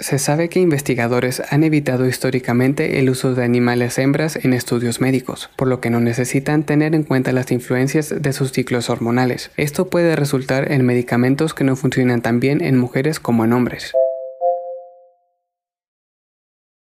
Se sabe que investigadores han evitado históricamente el uso de animales hembras en estudios médicos, por lo que no necesitan tener en cuenta las influencias de sus ciclos hormonales. Esto puede resultar en medicamentos que no funcionan tan bien en mujeres como en hombres.